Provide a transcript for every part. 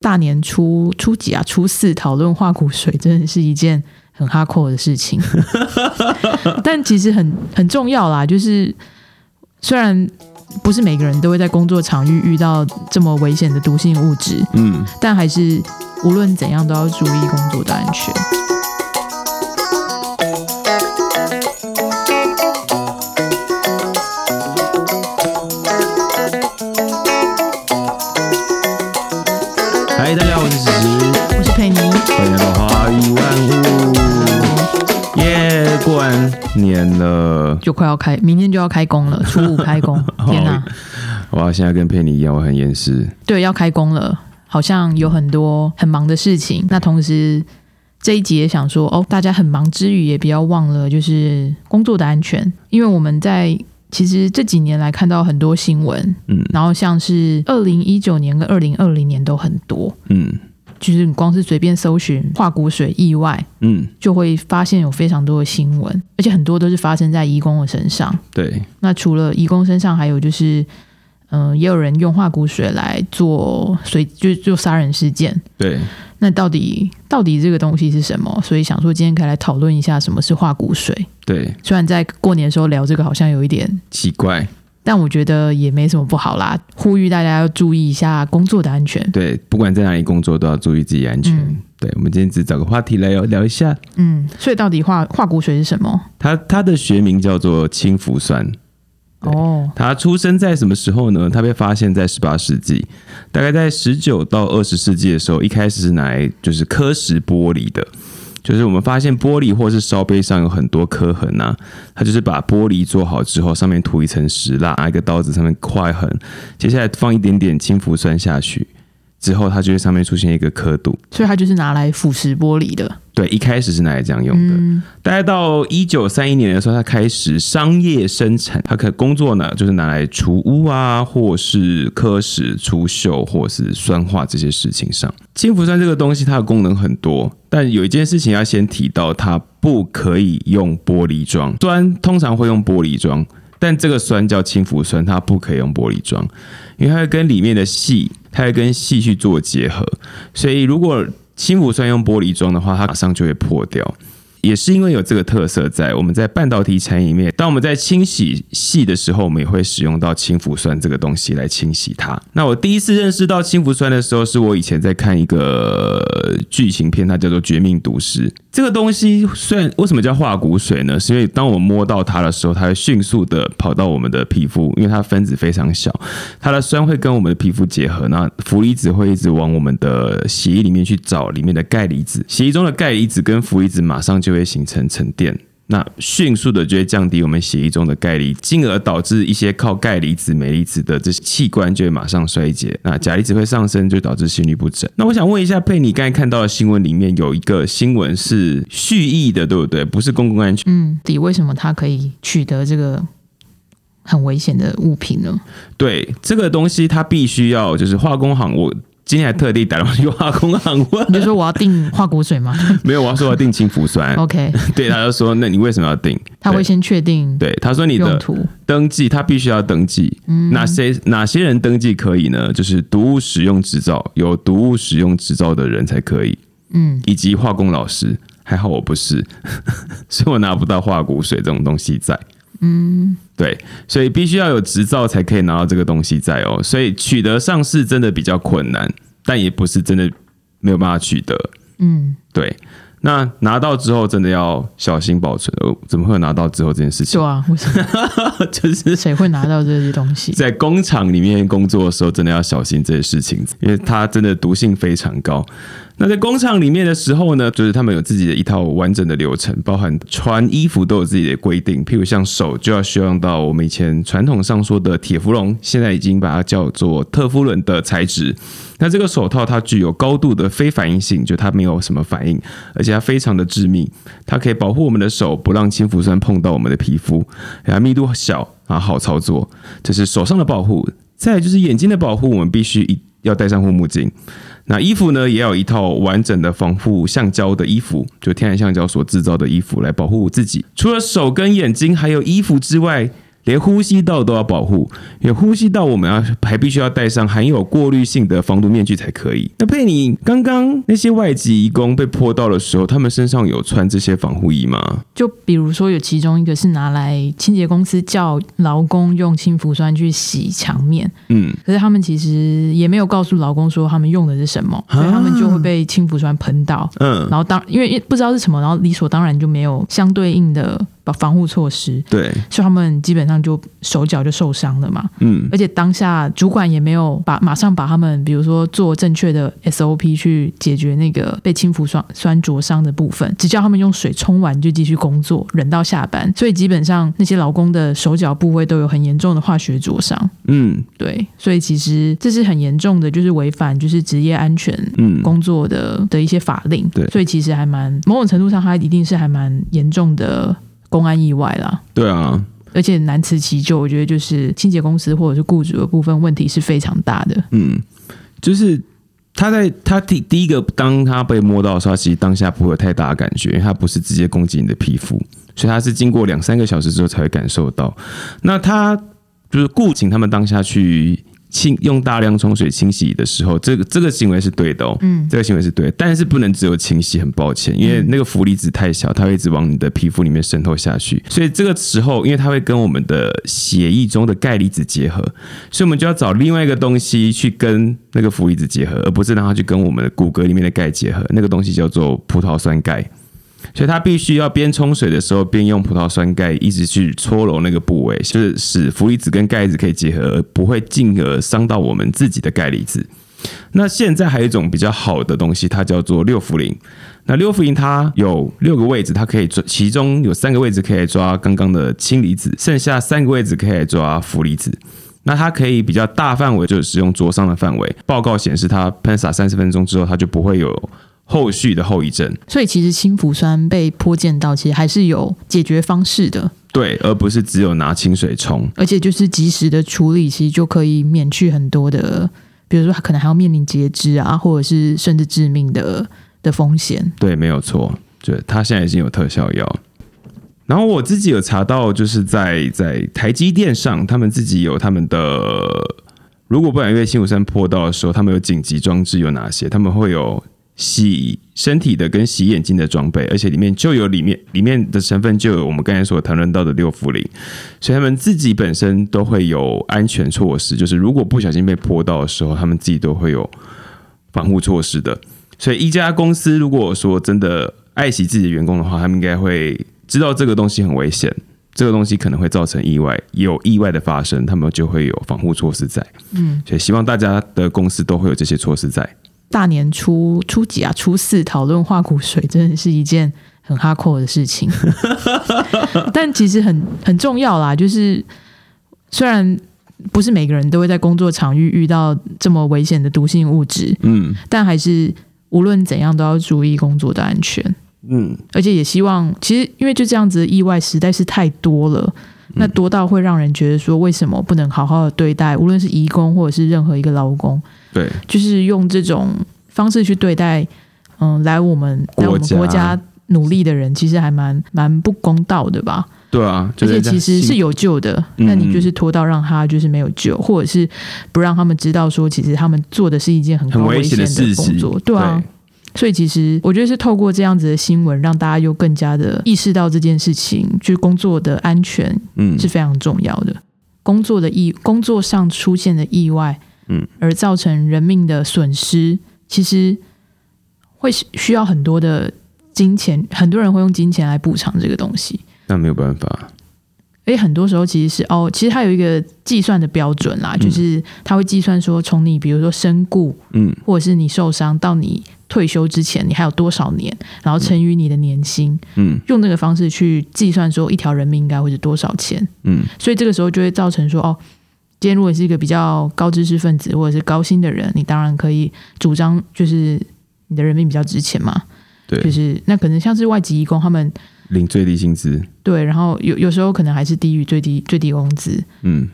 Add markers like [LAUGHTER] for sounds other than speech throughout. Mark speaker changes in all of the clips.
Speaker 1: 大年初初几啊？初四讨论化骨水，真的是一件很哈扣的事情。[LAUGHS] 但其实很很重要啦，就是虽然不是每个人都会在工作场域遇到这么危险的毒性物质，
Speaker 2: 嗯，
Speaker 1: 但还是无论怎样都要注意工作的安全。
Speaker 2: 完年了，
Speaker 1: 就快要开，明天就要开工了，初五开工，[LAUGHS] 天哪！
Speaker 2: 哇，现在跟佩妮一样，我很严实。
Speaker 1: 对，要开工了，好像有很多很忙的事情。那同时这一集也想说，哦，大家很忙之余，也不要忘了就是工作的安全，因为我们在其实这几年来看到很多新闻，
Speaker 2: 嗯
Speaker 1: 然后像是二零一九年跟二零二零年都很多，
Speaker 2: 嗯
Speaker 1: 就是你光是随便搜寻化骨水意外，
Speaker 2: 嗯，
Speaker 1: 就会发现有非常多的新闻，而且很多都是发生在义工的身上。
Speaker 2: 对，
Speaker 1: 那除了义工身上，还有就是，嗯、也有人用化骨水来做随就就杀人事件。
Speaker 2: 对，
Speaker 1: 那到底到底这个东西是什么？所以想说今天可以来讨论一下什么是化骨水。
Speaker 2: 对，
Speaker 1: 虽然在过年的时候聊这个好像有一点，
Speaker 2: 奇怪，
Speaker 1: 但我觉得也没什么不好啦。呼吁大家要注意一下工作的安全。
Speaker 2: 对，不管在哪里工作，都要注意自己安全。
Speaker 1: 嗯
Speaker 2: 对，我们今天只找个话题来聊聊一下，
Speaker 1: 嗯，所以到底化化骨水是什么？
Speaker 2: 它它的学名叫做氢氟酸。
Speaker 1: 哦，
Speaker 2: 它出生在什么时候呢？它被发现在十八世纪，大概在十九到二十世纪的时候，一开始是拿来就是科蚀玻璃的。就是我们发现玻璃或是烧杯上有很多磕痕呐，它就是把玻璃做好之后，上面涂一层石蜡，拿一个刀子上面划痕，接下来放一点点氢氟酸下去，之后它就会上面出现一个刻度。
Speaker 1: 所以它就是拿来腐蚀玻璃的。
Speaker 2: 对，一开始是拿来这样用的。
Speaker 1: 嗯，
Speaker 2: 大概到一九三一年的时候，它开始商业生产。它可工作呢，就是拿来除污啊，或是科室、除锈，或是酸化这些事情上。氢氟酸这个东西，它的功能很多，但有一件事情要先提到，它不可以用玻璃装。酸通常会用玻璃装，但这个酸叫氢氟酸，它不可以用玻璃装，因为它会跟里面的细，它会跟细去做结合，所以如果氢氟酸用玻璃装的话，它马上就会破掉。也是因为有这个特色在，我们在半导体产业里面，当我们在清洗细的时候，我们也会使用到氢氟酸这个东西来清洗它。那我第一次认识到氢氟酸的时候，是我以前在看一个剧情片，它叫做《绝命毒师》。这个东西虽然为什么叫化骨水呢？是因为当我们摸到它的时候，它会迅速的跑到我们的皮肤，因为它分子非常小，它的酸会跟我们的皮肤结合，那氟离子会一直往我们的血液里面去找里面的钙离子，血液中的钙离子跟氟离子马上就会形成沉淀。那迅速的就会降低我们血液中的钙离，进而导致一些靠钙离子、镁离子的这些器官就会马上衰竭。那钾离子会上升，就导致心律不整。那我想问一下佩妮，刚才看到的新闻里面有一个新闻是蓄意的，对不对？不是公共安全。
Speaker 1: 嗯，底为什么它可以取得这个很危险的物品呢？
Speaker 2: 对这个东西，它必须要就是化工行，我今天还特地打电话去化工行问，
Speaker 1: 你就说我要订化骨水吗 [LAUGHS]
Speaker 2: 没有，我要说我要订氢氟酸。
Speaker 1: ？OK，[LAUGHS]
Speaker 2: 对，他就说，那你为什么要订？
Speaker 1: 他会先确定
Speaker 2: 对，他说你的。登记，他必须要登记。哪些哪些人登记可以呢？就是毒物使用执照，有毒物使用执照的人才可以，
Speaker 1: 嗯，
Speaker 2: 以及化工老师。还好我不是，[LAUGHS] 所以我拿不到化骨水这种东西在。嗯，对，所以必须要有执照才可以拿到这个东西在哦。所以取得上市真的比较困难，但也不是真的没有办法取得。
Speaker 1: 嗯，
Speaker 2: 对，那拿到之后真的要小心保存。哦，怎么会有拿到之后这件事情
Speaker 1: 对？啊，[LAUGHS] 为什么
Speaker 2: 就是
Speaker 1: 谁会拿到这些东西？
Speaker 2: 在工厂里面工作的时候，真的要小心这些事情，因为它真的毒性非常高。那在工厂里面的时候呢，就是他们有自己的一套完整的流程，包含穿衣服都有自己的规定。譬如像手就要需要用到我们以前传统上说的铁氟龙，现在已经把它叫做特氟伦的材质。那这个手套它具有高度的非反应性，就它没有什么反应，而且它非常的致密，它可以保护我们的手不让氢氟酸碰到我们的皮肤，然后密度小啊好操作，这是手上的保护。再就是眼睛的保护，我们必须一要戴上护目镜。那衣服呢，也有一套完整的防护橡胶的衣服，就天然橡胶所制造的衣服来保护自己。除了手跟眼睛还有衣服之外，连呼吸道都要保护，有呼吸道我们要还必须要戴上含有过滤性的防毒面具才可以。那佩妮，刚刚那些外籍移工被泼到的时候，他们身上有穿这些防护衣吗？
Speaker 1: 就比如说有其中一个是拿来清洁公司叫劳工用氢氟酸去洗墙面，
Speaker 2: 嗯，
Speaker 1: 可是他们其实也没有告诉劳工说他们用的是什么，所以他们就会被氢氟酸喷到。
Speaker 2: 嗯，
Speaker 1: 然后当因为不知道是什么，然后理所当然就没有相对应的防防护措施，
Speaker 2: 对，
Speaker 1: 所以他们基本上就手脚就受伤了嘛。
Speaker 2: 嗯
Speaker 1: 而且当下主管也没有把马上把他们，比如说做正确的 SOP 去解决那个被氢氟酸酸灼伤的部分，只叫他们用水冲完就继续工作，忍到下班。所以基本上那些劳工的手脚部位都有很严重的化学灼伤。
Speaker 2: 嗯
Speaker 1: 对，所以其实这是很严重的，就是违反就是职业安全
Speaker 2: 嗯，
Speaker 1: 工作的的一些法令。
Speaker 2: 对
Speaker 1: 所以其实还蛮某种程度上，它一定是还蛮严重的公安意外啦。
Speaker 2: 对啊，
Speaker 1: 而且难辞其咎，我觉得就是清洁公司或者是雇主的部分问题是非常大的。
Speaker 2: 嗯，就是他在他第第一个，当他被摸到的时候，他其实当下不会有太大的感觉，因为他不是直接攻击你的皮肤，所以他是经过两三个小时之后才会感受到。那他就是雇请他们当下去清用大量冲水清洗的时候，这个这个行为是对的哦，
Speaker 1: 嗯，
Speaker 2: 这个行为是对的，但是不能只有清洗，很抱歉，因为那个氟离子太小，它会一直往你的皮肤里面渗透下去，所以这个时候，因为它会跟我们的血液中的钙离子结合，所以我们就要找另外一个东西去跟那个氟离子结合，而不是让它去跟我们的骨骼里面的钙结合，那个东西叫做葡萄酸钙。所以它必须要边冲水的时候，边用葡萄酸钙一直去搓揉那个部位，就是使氟离子跟钙离子可以结合，不会进而伤到我们自己的钙离子。那现在还有一种比较好的东西，它叫做六氟磷。那六氟磷它有六个位置，它可以抓，其中有三个位置可以抓刚刚的氢离子，剩下三个位置可以抓氟离子。那它可以比较大范围，就是使用灼伤的范围。报告显示，它喷洒三十分钟之后，它就不会有后续的后遗症。
Speaker 1: 所以其实氢氟酸被泼溅到，其实还是有解决方式的，
Speaker 2: 对，而不是只有拿清水冲。
Speaker 1: 而且就是及时的处理，其实就可以免去很多的，比如说他可能还要面临截肢啊，或者是甚至致命的的风险。
Speaker 2: 对，没有错，对，它现在已经有特效药。然后我自己有查到，就是在在台积电上，他们自己有他们的，如果不然因为辛普森坡到的时候，他们有紧急装置有哪些？他们会有洗身体的跟洗眼睛的装备，而且里面就有里面里面的成分就有我们刚才所谈论到的六氟磷，所以他们自己本身都会有安全措施，就是如果不小心被泼到的时候，他们自己都会有防护措施的。所以一家公司如果说真的爱惜自己的员工的话，他们应该会知道这个东西很危险，这个东西可能会造成意外，有意外的发生，他们就会有防护措施在。
Speaker 1: 嗯，
Speaker 2: 所以希望大家的公司都会有这些措施在。
Speaker 1: 大年初初几啊？初四讨论化骨水，真的是一件很哈扣的事情，[LAUGHS] 但其实很很重要啦。就是虽然不是每个人都会在工作场域遇到这么危险的毒性物质，
Speaker 2: 嗯
Speaker 1: 但还是无论怎样都要注意工作的安全。
Speaker 2: 嗯，
Speaker 1: 而且也希望，其实因为就这样子的意外实在是太多了，那多到会让人觉得说，为什么不能好好的对待，无论是移工或者是任何一个劳工，
Speaker 2: 对，
Speaker 1: 就是用这种方式去对待，嗯，来我们来我们
Speaker 2: 国家
Speaker 1: 努力的人，其实还蛮蛮不公道的吧？
Speaker 2: 对啊，就
Speaker 1: 而且其实是有救的，
Speaker 2: 嗯
Speaker 1: 那你就是拖到让他就是没有救，或者是不让他们知道说，其实他们做的是一件很高
Speaker 2: 很危险
Speaker 1: 险
Speaker 2: 的事情
Speaker 1: 工作，对啊。所以其实我觉得是透过这样子的新闻，让大家又更加的意识到这件事情，就是工作的安全
Speaker 2: 嗯。
Speaker 1: 是非常重要的。工作的意工作上出现的意外，
Speaker 2: 嗯，
Speaker 1: 而造成人命的损失，其实会需要很多的金钱，很多人会用金钱来补偿这个东西。
Speaker 2: 那没有办法，
Speaker 1: 而且很多时候其实是哦，其实它有一个计算的标准啦，就是它会计算说，从你比如说身故，
Speaker 2: 嗯。
Speaker 1: 或者是你受伤到你退休之前，你还有多少年，然后乘以你的年薪，
Speaker 2: 嗯。
Speaker 1: 用那个方式去计算说一条人命应该会是多少钱。
Speaker 2: 嗯。
Speaker 1: 所以这个时候就会造成说，哦，今天如果你是一个比较高知识分子或者是高薪的人，你当然可以主张就是你的人命比较值钱嘛，
Speaker 2: 对，
Speaker 1: 就是那可能像是外籍义工他们
Speaker 2: 领最低薪资，
Speaker 1: 对，然后有有时候可能还是低于最低最低工资。
Speaker 2: 嗯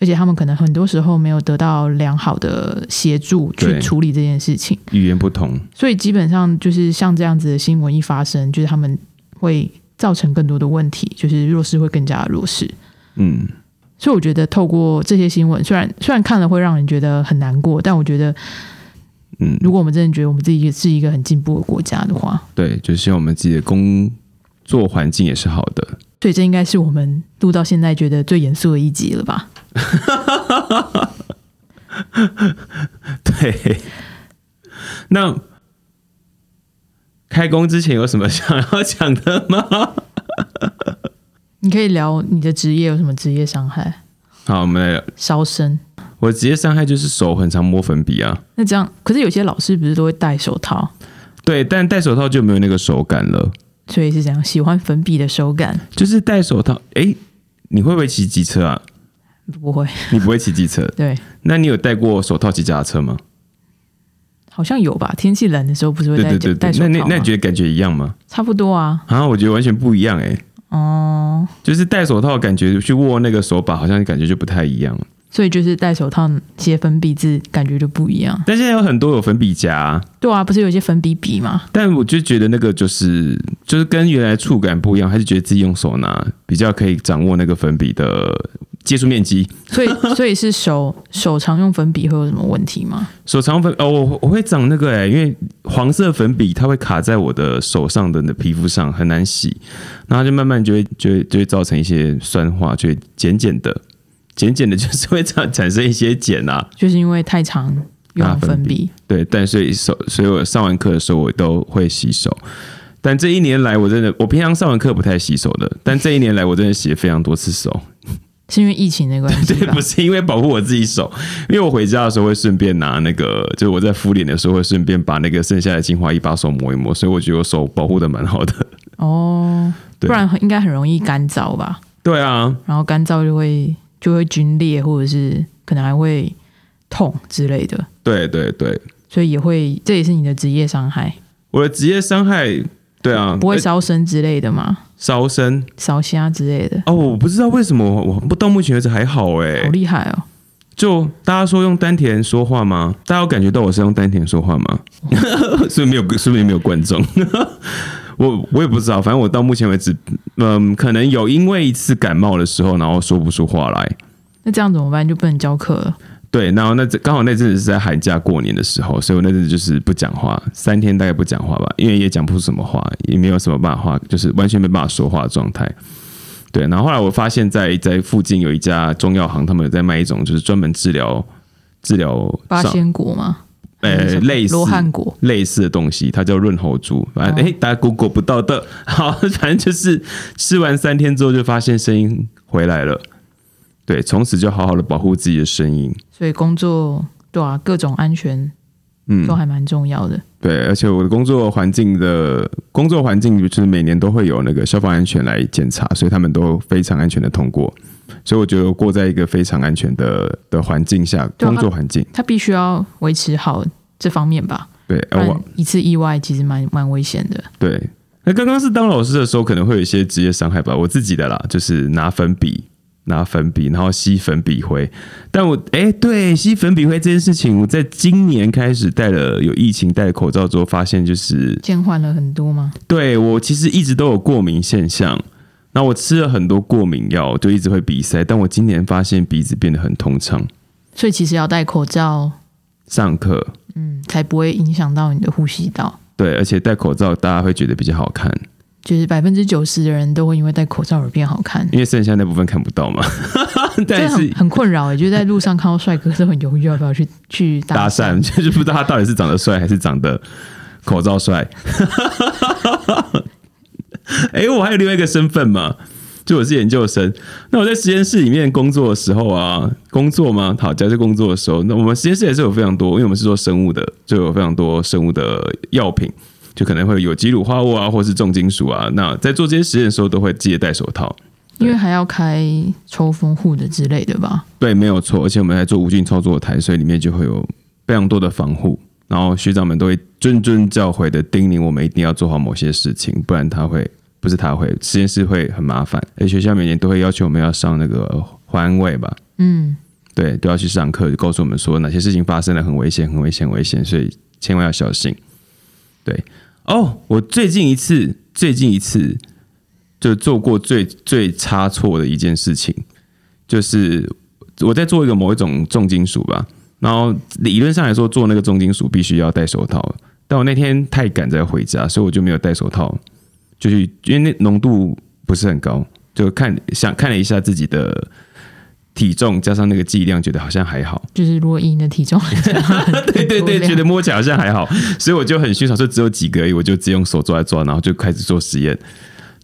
Speaker 1: 而且他们可能很多时候没有得到良好的协助去处理这件事情，
Speaker 2: 语言不同，
Speaker 1: 所以基本上就是像这样子的新闻一发生，就是他们会造成更多的问题，就是弱势会更加弱势。
Speaker 2: 嗯
Speaker 1: 所以我觉得透过这些新闻，虽然虽然看了会让人觉得很难过，但我觉得，
Speaker 2: 嗯，
Speaker 1: 如果我们真的觉得我们自己是一个很进步的国家的话，
Speaker 2: 对，就希望我们自己的工作环境也是好的。
Speaker 1: 所以这应该是我们录到现在觉得最严肃的一集了吧？[LAUGHS]
Speaker 2: 对，那开工之前有什么想要讲的吗？
Speaker 1: 你可以聊你的职业有什么职业伤害？
Speaker 2: 好，我们来，
Speaker 1: 烧身。
Speaker 2: 我职业伤害就是手很常摸粉笔啊。
Speaker 1: 那这样，可是有些老师不是都会戴手套，
Speaker 2: 对，但戴手套就没有那个手感了。
Speaker 1: 所以是这样，喜欢粉笔的手感？
Speaker 2: 就是戴手套，哎，你会不会骑机车啊？
Speaker 1: 不会，
Speaker 2: 你不会骑机车，[LAUGHS]
Speaker 1: 对，
Speaker 2: 那你有戴过手套骑脚踏车吗？
Speaker 1: 好像有吧。天气冷的时候不是会戴戴手套吗
Speaker 2: 那你那你觉得感觉一样吗？
Speaker 1: 差不多啊。
Speaker 2: 啊，我觉得完全不一样哎、
Speaker 1: 哦，
Speaker 2: 就是戴手套感觉去握那个手把，好像感觉就不太一样。
Speaker 1: 所以就是戴手套写粉笔字，感觉就不一样。
Speaker 2: 但现在有很多有粉笔夹啊、
Speaker 1: 对啊，不是有一些粉笔笔吗？
Speaker 2: 但我就觉得那个就是就是跟原来触感不一样，还是觉得自己用手拿比较可以掌握那个粉笔的接触面积。
Speaker 1: 所以 [LAUGHS] 所以是手手常用粉笔会有什么问题吗？
Speaker 2: 手长粉哦，我我会长那个哎、因为黄色粉笔它会卡在我的手上的那皮肤上，很难洗，然后就慢慢就会就会就会造成一些酸化，就会碱碱的，碱碱的就是会产产生一些碱啊。
Speaker 1: 就是因为太常用
Speaker 2: 粉
Speaker 1: 粉笔，
Speaker 2: 对，但所以手，所以我上完课的时候我都会洗手。但这一年来，我真的，我平常上完课不太洗手的，但这一年来，我真的洗了非常多次手。
Speaker 1: 是因为疫情的关系 [LAUGHS]
Speaker 2: 对，不？是因为保护我自己手，因为我回家的时候会顺便拿那个，就是我在敷脸的时候会顺便把那个剩下的精华液把手抹一抹，所以我觉得我手保护的蛮好的。
Speaker 1: 哦，[LAUGHS] 不然应该很容易干燥吧？
Speaker 2: 对啊，
Speaker 1: 然后干燥就会就会皲裂，或者是可能还会痛之类的，
Speaker 2: 对对对，
Speaker 1: 所以也会这也是你的职业伤害，
Speaker 2: 我的职业伤害，对啊，
Speaker 1: 不会
Speaker 2: 呃
Speaker 1: 烧身之类的吗？
Speaker 2: 烧身
Speaker 1: 烧虾之类的，
Speaker 2: 哦，我不知道为什么我我到目前为止还好哎、
Speaker 1: 好厉害哦！
Speaker 2: 就大家说用丹田说话吗？大家有感觉到我是用丹田说话吗？[LAUGHS] 所以没有，说明没有观众。[LAUGHS] 我我也不知道，反正我到目前为止，嗯，可能有因为一次感冒的时候，然后说不出话来。
Speaker 1: 那这样怎么办？就不能教课了？
Speaker 2: 对，然后那刚好那阵子是在寒假过年的时候，所以我那阵子就是不讲话，三天大概不讲话吧，因为也讲不出什么话，也没有什么办法话，就是完全没办法说话的状态。对，然后后来我发现在，在附近有一家中药行，他们有在卖一种就是专门治疗治疗
Speaker 1: 八仙果吗？
Speaker 2: 呃类似
Speaker 1: 罗汉果，
Speaker 2: 类似的东西，它叫润喉珠。反正
Speaker 1: 哦
Speaker 2: 哎、诶大家 Google 不到的，[LAUGHS] 好，反正就是吃完三天之后就发现声音回来了。对，从此就好好的保护自己的声音。
Speaker 1: 所以工作对啊，各种安全
Speaker 2: 嗯
Speaker 1: 都，还蛮重要的。
Speaker 2: 对，而且我的工作环境的工作环境就是每年都会有那个消防安全来检查，所以他们都非常安全的通过。所以我觉得我过在一个非常安全的的环境下，
Speaker 1: 啊
Speaker 2: 工作环境。
Speaker 1: 他必须要维持好这方面吧，
Speaker 2: 对，
Speaker 1: 不然
Speaker 2: 呃我
Speaker 1: 一次意外其实蛮蛮危险的。
Speaker 2: 对。那刚刚是当老师的时候，可能会有一些职业伤害吧。我自己的啦，就是拿粉笔，拿粉笔，然后吸粉笔灰。但我哎，对，吸粉笔灰这件事情，我在今年开始戴了有疫情戴了口罩之后，发现就是
Speaker 1: 减缓了很多吗？
Speaker 2: 对我其实一直都有过敏现象，那我吃了很多过敏药，就一直会鼻塞。但我今年发现鼻子变得很通畅，
Speaker 1: 所以其实要戴口罩，
Speaker 2: 上课
Speaker 1: 嗯，才不会影响到你的呼吸道。
Speaker 2: 对，而且戴口罩大家会觉得比较好看，
Speaker 1: 就是百分之九十的人都会因为戴口罩而变好看，
Speaker 2: 因为剩下那部分看不到嘛。[LAUGHS]
Speaker 1: 这
Speaker 2: 但是
Speaker 1: 很很困扰哎、就在路上看到帅哥都很犹豫要不要去 [LAUGHS] 去
Speaker 2: 搭
Speaker 1: 讪
Speaker 2: 讪，[LAUGHS] 就是不知道他到底是长得帅还是长得口罩帅。哎、我还有另外一个身份嘛，就我是研究生。那我在实验室里面工作的时候啊，工作吗？好，假设工作的时候，那我们实验室也是有非常多，因为我们是做生物的，就有非常多生物的药品，就可能会有机乳化物啊，或是重金属啊。那在做这些实验的时候，都会记得戴手套。
Speaker 1: 因为还要开抽风护的之类的吧。
Speaker 2: 对，没有错，而且我们在做无菌操作台，所以里面就会有非常多的防护。然后学长们都会谆谆教诲的叮咛我们一定要做好某些事情，不然他会不是他会实验室会很麻烦。而学校每年都会要求我们要上那个环卫吧，
Speaker 1: 嗯，
Speaker 2: 对，都要去上课，就告诉我们说哪些事情发生了很危险、很危险、很危险，所以千万要小心。对，哦，我最近一次，最近一次就做过最最差错的一件事情，就是我在做一个某一种重金属吧，然后理论上来说做那个重金属必须要戴手套，但我那天太赶着回家，所以我就没有戴手套，就是因为那浓度不是很高，就看想看了一下自己的体重加上那个剂量，觉得好像还好。
Speaker 1: 就是如果以你的体重来讲，[LAUGHS]
Speaker 2: 对对对，觉得摸起来好像还好，所以我就很欣赏，说只有几个而已，我就直接用手抓来抓，然后就开始做实验。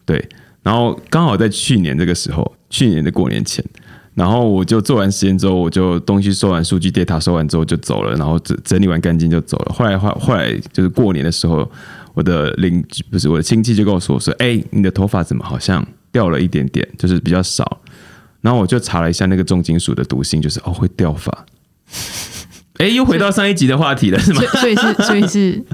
Speaker 2: 对，然后刚好在去年这个时候，去年的过年前，然后我就做完实验之后，我就东西收完，数据 data 收完之后就走了，然后整整理完干净就走了。后来后后来就是过年的时候，我的邻居不是我的亲戚就跟我说说，哎，你的头发怎么好像掉了一点点，就是比较少。然后我就查了一下那个重金属的毒性，就是哦会掉发。[LAUGHS] 哎，又回到上一集的话题了，是吗？
Speaker 1: 所以是所以是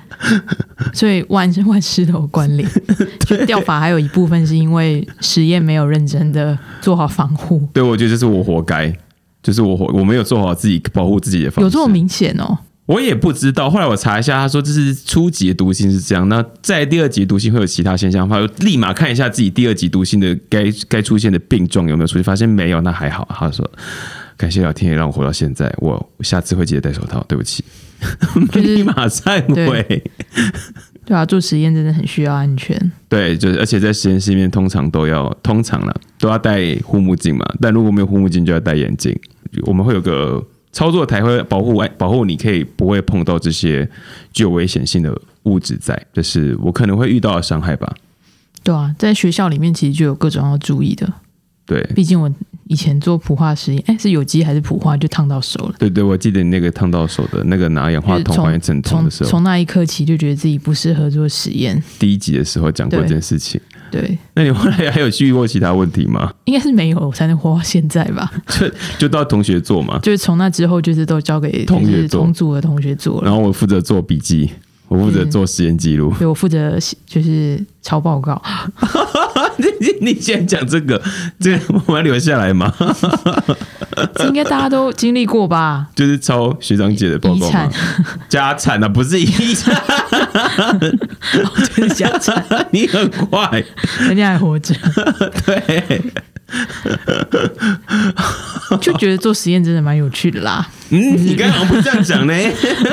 Speaker 1: 所以万万事都有关联。[LAUGHS] 就掉发还有一部分是因为实验没有认真的做好防护。
Speaker 2: 对，我觉得这是我活该，就是我活我没有做好自己保护自己的方式。
Speaker 1: 有这么明显哦？
Speaker 2: 我也不知道，后来我查一下，他说这是初级的毒性是这样，那在第二级毒性会有其他现象，他立马看一下自己第二级毒性的该该出现的病状有没有出现，发现没有，那还好。他说感谢老天爷让我活到现在，我下次会记得戴手套，对不起，[LAUGHS] 立马忏悔。
Speaker 1: 对啊，做实验真的很需要安全。
Speaker 2: 对，就是而且在实验室里面通常都要通常了都要戴护目镜嘛，但如果没有护目镜就要戴眼镜。我们会有个。操作台会保护哎保护你，可以不会碰到这些具有危险性的物质在，这是我可能会遇到的伤害吧。
Speaker 1: 对啊，在学校里面其实就有各种要注意的。
Speaker 2: 对，
Speaker 1: 毕竟我以前做普化实验，哎，是有机还是普化就烫到手了。
Speaker 2: 对对，我记得你那个烫到手的那个拿氧化铜还原阵痛的时候，
Speaker 1: 从那一刻起就觉得自己不适合做实验。
Speaker 2: 第一集的时候讲过这件事情。
Speaker 1: 对，
Speaker 2: 那你后来还有遇过其他问题吗？
Speaker 1: 应该是没有才能活到现在吧？[LAUGHS]
Speaker 2: 就就到同学做嘛，
Speaker 1: 就是从那之后就是都交给
Speaker 2: 同学
Speaker 1: 同组的同学做，
Speaker 2: 然后我负责做笔记，我负责做实验记录，
Speaker 1: 对我负责就是抄报告。[LAUGHS]
Speaker 2: 你你你先讲这个，这 [LAUGHS] 我要留下来吗？[LAUGHS]
Speaker 1: 这应该大家都经历过吧？
Speaker 2: 就是抄学长姐的报告吗？家产啊，不是遗产，
Speaker 1: 就是家产。
Speaker 2: 你很快，
Speaker 1: 人家还活着。[LAUGHS]
Speaker 2: 对，
Speaker 1: 就觉得做实验真的蛮有趣的啦。
Speaker 2: 嗯，你刚刚不这样讲呢？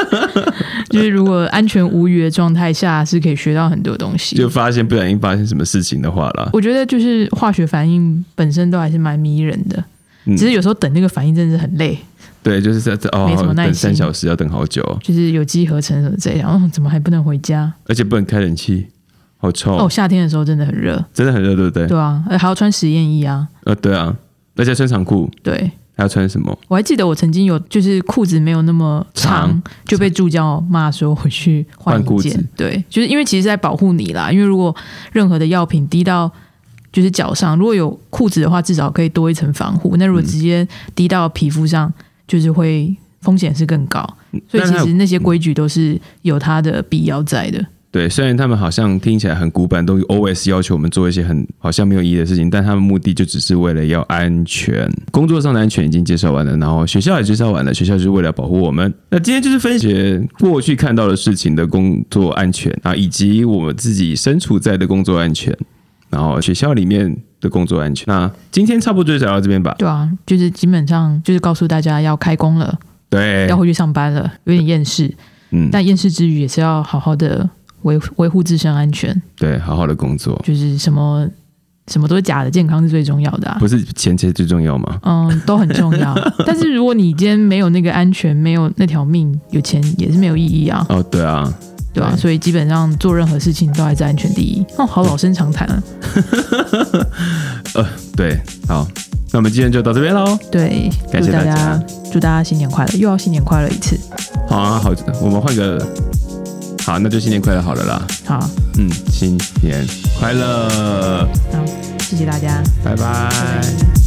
Speaker 2: [LAUGHS]
Speaker 1: 就是如果安全无虞的状态下，是可以学到很多东西。
Speaker 2: 就发现不小心发生什么事情的话啦。
Speaker 1: 我觉得就是化学反应本身都还是蛮迷人的。只是有时候等那个反应真的是很累，
Speaker 2: 对，就是在哦，
Speaker 1: 没什么耐心，
Speaker 2: 三小时要等好久，
Speaker 1: 就是有机合成什么这样，哦，怎么还不能回家？
Speaker 2: 而且不能开冷气，好臭。
Speaker 1: 哦！夏天的时候真的很热，
Speaker 2: 真的很热，对不对？
Speaker 1: 对啊，还要穿实验衣啊，
Speaker 2: 呃，对啊，而且穿长裤，
Speaker 1: 对，
Speaker 2: 还要穿什么？
Speaker 1: 我还记得我曾经有就是裤子没有那么长，就被助教骂说回去换
Speaker 2: 裤子，
Speaker 1: 对，就是因为其实在保护你啦，因为如果任何的药品滴到。就是脚上，如果有裤子的话，至少可以多一层防护。那如果直接滴到皮肤上，就是会风险是更高。所以其实那些规矩都是有它的必要在的。
Speaker 2: 对，虽然他们好像听起来很古板，都 always 要求我们做一些很好像没有意义的事情，但他们目的就只是为了要安全。工作上的安全已经介绍完了，然后学校也介绍完了，学校就是为了保护我们。那今天就是分析过去看到的事情的工作安全啊，以及我们自己身处在的工作安全。然后学校里面的工作安全，那今天差不多就讲到这边吧。
Speaker 1: 对啊，就是基本上就是告诉大家要开工了，
Speaker 2: 对，
Speaker 1: 要回去上班了，有点厌世，嗯，但厌世之余也是要好好的维维护自身安全，
Speaker 2: 对，好好的工作，
Speaker 1: 就是什么什么都是假的，健康是最重要的，啊
Speaker 2: 不是钱钱最重要吗？
Speaker 1: 嗯，都很重要，[LAUGHS] 但是如果你今天没有那个安全，没有那条命，有钱也是没有意义啊。
Speaker 2: 哦，对啊。
Speaker 1: 对吧？所以基本上做任何事情都还是安全第一。哦，好老生常谈啊。[LAUGHS]
Speaker 2: 呃，对，好，那我们今天就到这边喽。
Speaker 1: 对，
Speaker 2: 感谢大家，
Speaker 1: 祝大家新年快乐，又要新年快乐一次。
Speaker 2: 好啊，好，我们换个，好，那就新年快乐好了啦。
Speaker 1: 好，
Speaker 2: 嗯，新年快乐。
Speaker 1: 好，谢谢大家，
Speaker 2: 拜拜。